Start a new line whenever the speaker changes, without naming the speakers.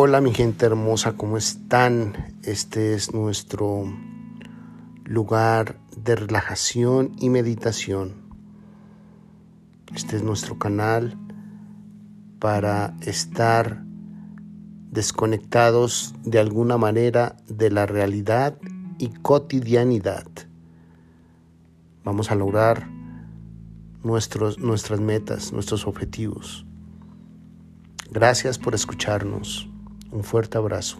Hola mi gente hermosa, ¿cómo están? Este es nuestro lugar de relajación y meditación. Este es nuestro canal para estar desconectados de alguna manera de la realidad y cotidianidad. Vamos a lograr nuestros, nuestras metas, nuestros objetivos. Gracias por escucharnos. Un fuerte abrazo.